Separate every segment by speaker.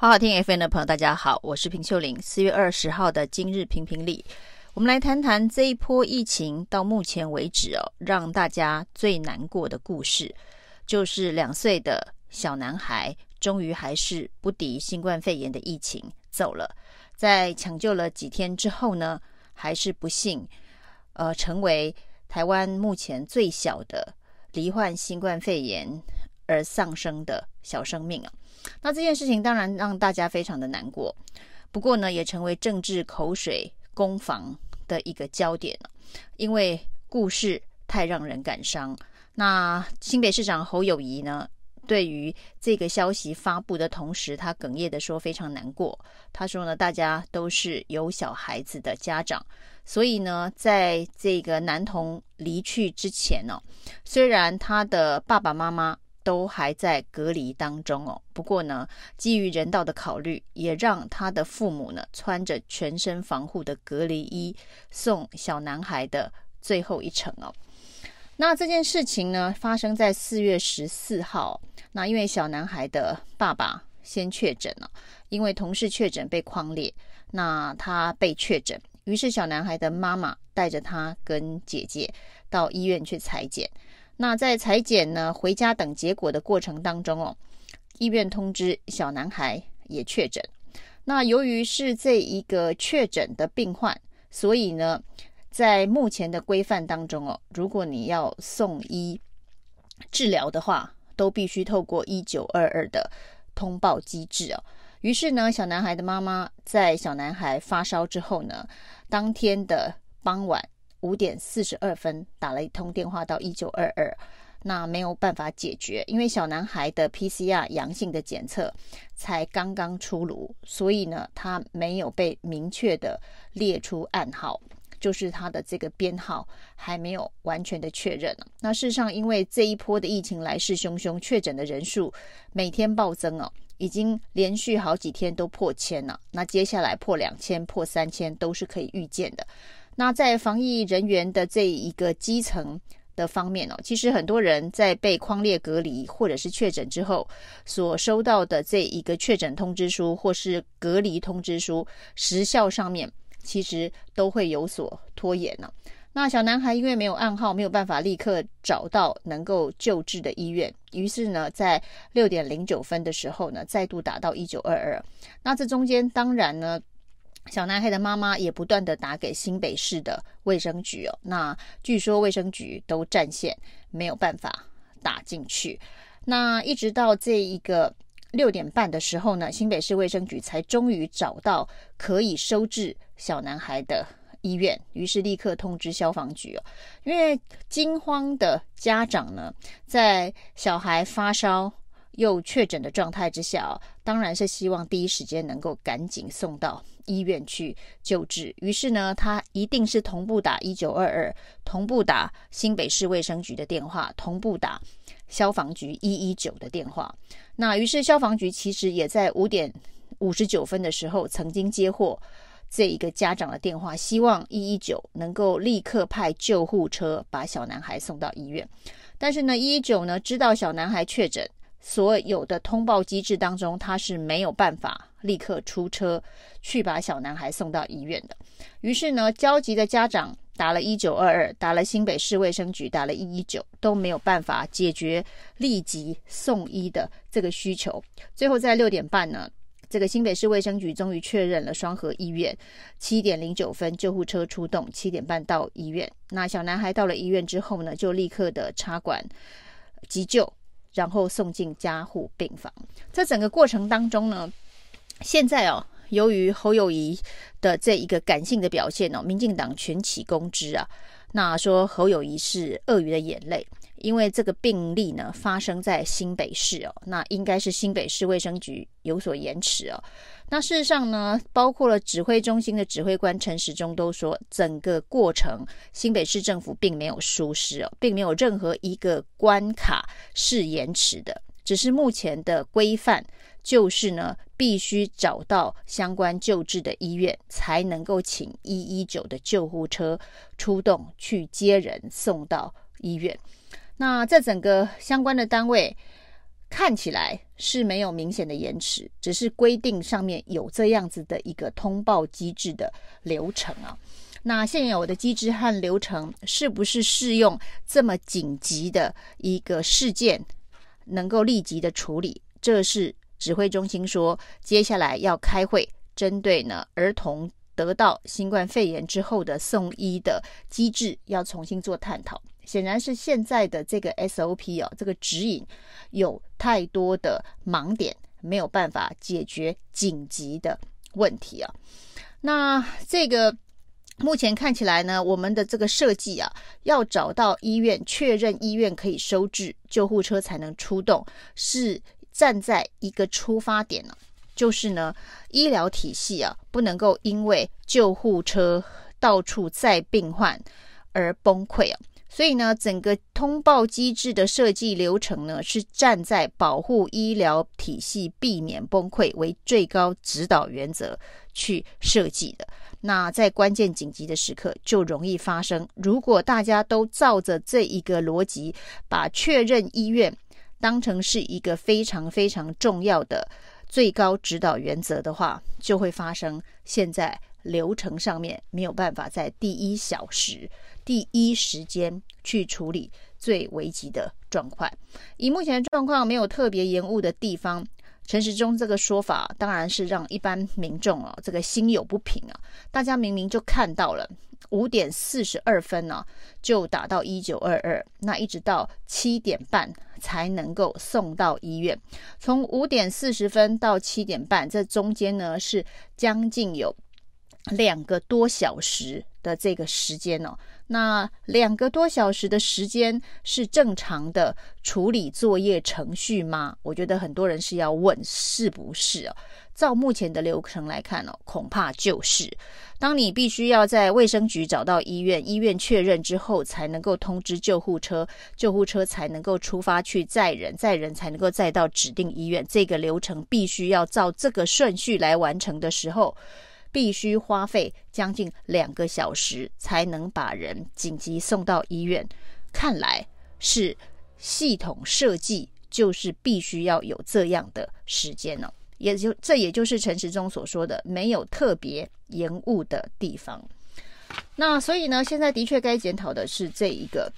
Speaker 1: 好好听 FM 的朋友，大家好，我是平秀玲。四月二十号的今日评评理，我们来谈谈这一波疫情到目前为止哦，让大家最难过的故事，就是两岁的小男孩终于还是不敌新冠肺炎的疫情走了。在抢救了几天之后呢，还是不幸，呃，成为台湾目前最小的罹患新冠肺炎而丧生的小生命啊。那这件事情当然让大家非常的难过，不过呢，也成为政治口水攻防的一个焦点，因为故事太让人感伤。那新北市长侯友谊呢，对于这个消息发布的同时，他哽咽的说非常难过。他说呢，大家都是有小孩子的家长，所以呢，在这个男童离去之前呢，虽然他的爸爸妈妈。都还在隔离当中哦。不过呢，基于人道的考虑，也让他的父母呢穿着全身防护的隔离衣送小男孩的最后一程哦。那这件事情呢，发生在四月十四号。那因为小男孩的爸爸先确诊了，因为同事确诊被框列，那他被确诊，于是小男孩的妈妈带着他跟姐姐到医院去采检。那在采检呢、回家等结果的过程当中哦，医院通知小男孩也确诊。那由于是这一个确诊的病患，所以呢，在目前的规范当中哦，如果你要送医治疗的话，都必须透过一九二二的通报机制哦。于是呢，小男孩的妈妈在小男孩发烧之后呢，当天的傍晚。五点四十二分打了一通电话到一九二二，那没有办法解决，因为小男孩的 PCR 阳性的检测才刚刚出炉，所以呢，他没有被明确的列出暗号，就是他的这个编号还没有完全的确认。那事实上，因为这一波的疫情来势汹汹，确诊的人数每天暴增哦，已经连续好几天都破千了，那接下来破两千、破三千都是可以预见的。那在防疫人员的这一个基层的方面哦，其实很多人在被框列隔离或者是确诊之后，所收到的这一个确诊通知书或是隔离通知书时效上面，其实都会有所拖延呢。那小男孩因为没有暗号，没有办法立刻找到能够救治的医院，于是呢，在六点零九分的时候呢，再度打到一九二二。那这中间当然呢。小男孩的妈妈也不断地打给新北市的卫生局哦，那据说卫生局都占线，没有办法打进去。那一直到这一个六点半的时候呢，新北市卫生局才终于找到可以收治小男孩的医院，于是立刻通知消防局哦。因为惊慌的家长呢，在小孩发烧又确诊的状态之下哦，当然是希望第一时间能够赶紧送到。医院去救治，于是呢，他一定是同步打一九二二，同步打新北市卫生局的电话，同步打消防局一一九的电话。那于是消防局其实也在五点五十九分的时候曾经接获这一个家长的电话，希望一一九能够立刻派救护车把小男孩送到医院。但是呢，一一九呢知道小男孩确诊。所有的通报机制当中，他是没有办法立刻出车去把小男孩送到医院的。于是呢，焦急的家长打了一九二二，打了新北市卫生局，打了一一九，都没有办法解决立即送医的这个需求。最后在六点半呢，这个新北市卫生局终于确认了双和医院。七点零九分，救护车出动，七点半到医院。那小男孩到了医院之后呢，就立刻的插管急救。然后送进加护病房。在整个过程当中呢，现在哦，由于侯友谊的这一个感性的表现哦，民进党群起攻之啊，那说侯友谊是鳄鱼的眼泪。因为这个病例呢发生在新北市哦，那应该是新北市卫生局有所延迟哦。那事实上呢，包括了指挥中心的指挥官陈时中都说，整个过程新北市政府并没有疏失哦，并没有任何一个关卡是延迟的，只是目前的规范就是呢，必须找到相关救治的医院，才能够请一一九的救护车出动去接人送到医院。那这整个相关的单位看起来是没有明显的延迟，只是规定上面有这样子的一个通报机制的流程啊。那现有的机制和流程是不是适用这么紧急的一个事件，能够立即的处理？这是指挥中心说，接下来要开会，针对呢儿童得到新冠肺炎之后的送医的机制，要重新做探讨。显然是现在的这个 SOP 哦，这个指引有太多的盲点，没有办法解决紧急的问题啊。那这个目前看起来呢，我们的这个设计啊，要找到医院，确认医院可以收治，救护车才能出动，是站在一个出发点呢，就是呢，医疗体系啊，不能够因为救护车到处载病患而崩溃啊。所以呢，整个通报机制的设计流程呢，是站在保护医疗体系、避免崩溃为最高指导原则去设计的。那在关键紧急的时刻就容易发生。如果大家都照着这一个逻辑，把确认医院当成是一个非常非常重要的最高指导原则的话，就会发生现在流程上面没有办法在第一小时。第一时间去处理最危急的状况。以目前的状况没有特别延误的地方，陈时中这个说法当然是让一般民众啊这个心有不平啊。大家明明就看到了五点四十二分呢、就打到一九二二，那一直到七点半才能够送到医院。从五点四十分到七点半，这中间呢是将近有两个多小时的这个时间哦。那两个多小时的时间是正常的处理作业程序吗？我觉得很多人是要问是不是哦。照目前的流程来看哦，恐怕就是。当你必须要在卫生局找到医院，医院确认之后，才能够通知救护车，救护车才能够出发去载人，载人才能够载到指定医院。这个流程必须要照这个顺序来完成的时候。必须花费将近两个小时才能把人紧急送到医院，看来是系统设计就是必须要有这样的时间哦，也就这也就是陈时中所说的没有特别延误的地方。那所以呢，现在的确该检讨的是这一个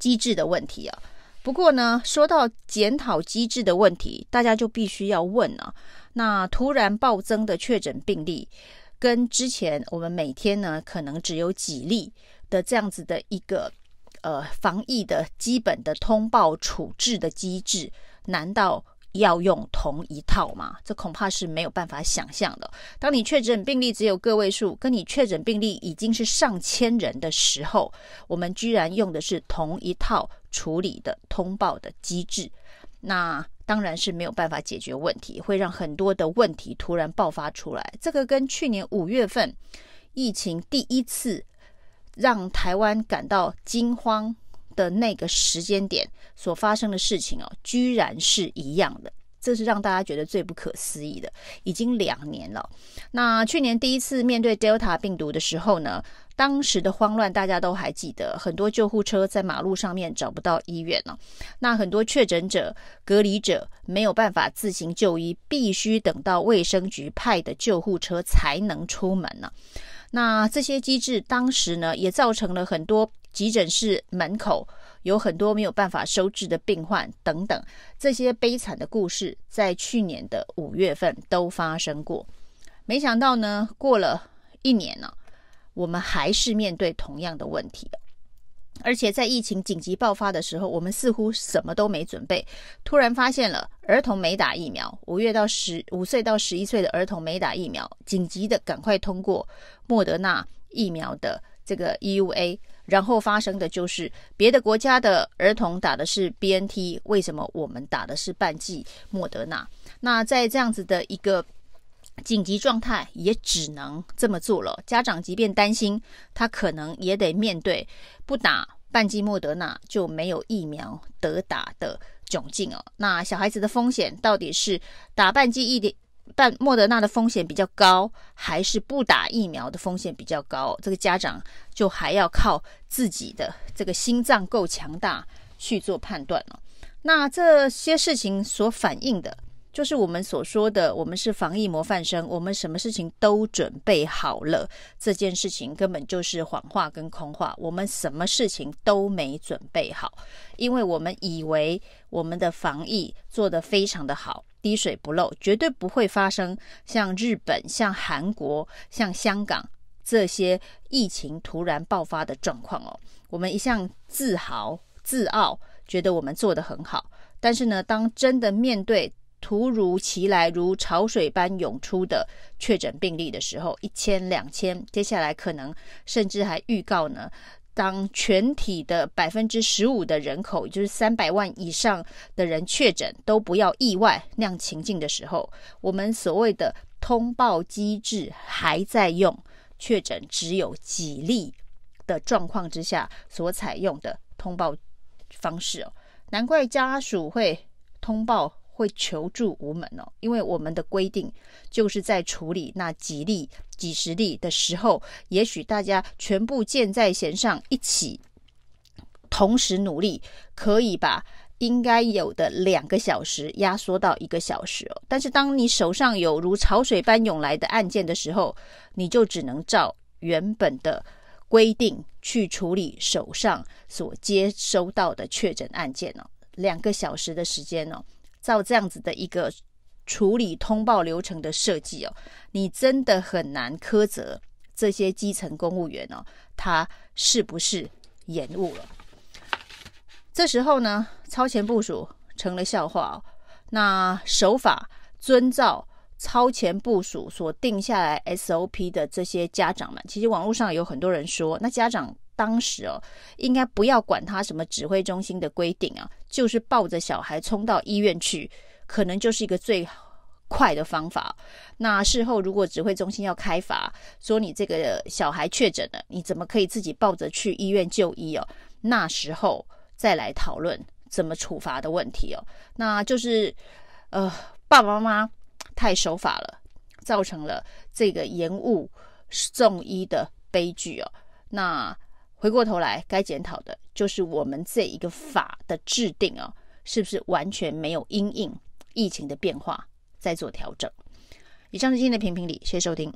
Speaker 1: 机制的问题啊。不过呢，说到检讨机制的问题，大家就必须要问啊。那突然暴增的确诊病例，跟之前我们每天呢可能只有几例的这样子的一个呃防疫的基本的通报处置的机制，难道要用同一套吗？这恐怕是没有办法想象的。当你确诊病例只有个位数，跟你确诊病例已经是上千人的时候，我们居然用的是同一套处理的通报的机制，那。当然是没有办法解决问题，会让很多的问题突然爆发出来。这个跟去年五月份疫情第一次让台湾感到惊慌的那个时间点所发生的事情哦，居然是一样的。这是让大家觉得最不可思议的，已经两年了。那去年第一次面对 Delta 病毒的时候呢，当时的慌乱大家都还记得，很多救护车在马路上面找不到医院了。那很多确诊者、隔离者没有办法自行就医，必须等到卫生局派的救护车才能出门呢。那这些机制当时呢，也造成了很多急诊室门口。有很多没有办法收治的病患等等，这些悲惨的故事在去年的五月份都发生过。没想到呢，过了一年了，我们还是面对同样的问题。而且在疫情紧急爆发的时候，我们似乎什么都没准备，突然发现了儿童没打疫苗，五月到十五岁到十一岁的儿童没打疫苗，紧急的赶快通过莫德纳疫苗的这个 EUA。然后发生的就是别的国家的儿童打的是 BNT，为什么我们打的是半剂莫德纳？那在这样子的一个紧急状态，也只能这么做了。家长即便担心，他可能也得面对不打半剂莫德纳就没有疫苗得打的窘境哦。那小孩子的风险到底是打半剂一点？但莫德纳的风险比较高，还是不打疫苗的风险比较高？这个家长就还要靠自己的这个心脏够强大去做判断了。那这些事情所反映的，就是我们所说的，我们是防疫模范生，我们什么事情都准备好了。这件事情根本就是谎话跟空话，我们什么事情都没准备好，因为我们以为我们的防疫做得非常的好，滴水不漏，绝对不会发生像日本、像韩国、像香港这些疫情突然爆发的状况哦。我们一向自豪自傲，觉得我们做得很好，但是呢，当真的面对突如其来、如潮水般涌出的确诊病例的时候，一千、两千，接下来可能甚至还预告呢。当全体的百分之十五的人口，也就是三百万以上的人确诊，都不要意外那样情境的时候，我们所谓的通报机制还在用，确诊只有几例的状况之下所采用的通报方式哦，难怪家属会通报。会求助无门哦，因为我们的规定就是在处理那几例、几十例的时候，也许大家全部箭在弦上，一起同时努力，可以把应该有的两个小时压缩到一个小时哦。但是当你手上有如潮水般涌来的案件的时候，你就只能照原本的规定去处理手上所接收到的确诊案件哦，两个小时的时间哦。照这样子的一个处理通报流程的设计哦，你真的很难苛责这些基层公务员哦，他是不是延误了？这时候呢，超前部署成了笑话哦。那守法遵照超前部署所定下来 SOP 的这些家长们，其实网络上有很多人说，那家长。当时哦，应该不要管他什么指挥中心的规定啊，就是抱着小孩冲到医院去，可能就是一个最快的方法。那事后如果指挥中心要开罚，说你这个小孩确诊了，你怎么可以自己抱着去医院就医哦？那时候再来讨论怎么处罚的问题哦。那就是呃，爸爸妈妈太守法了，造成了这个延误送医的悲剧哦。那。回过头来，该检讨的就是我们这一个法的制定啊，是不是完全没有因应疫情的变化在做调整？以上是今天的评评理，谢谢收听。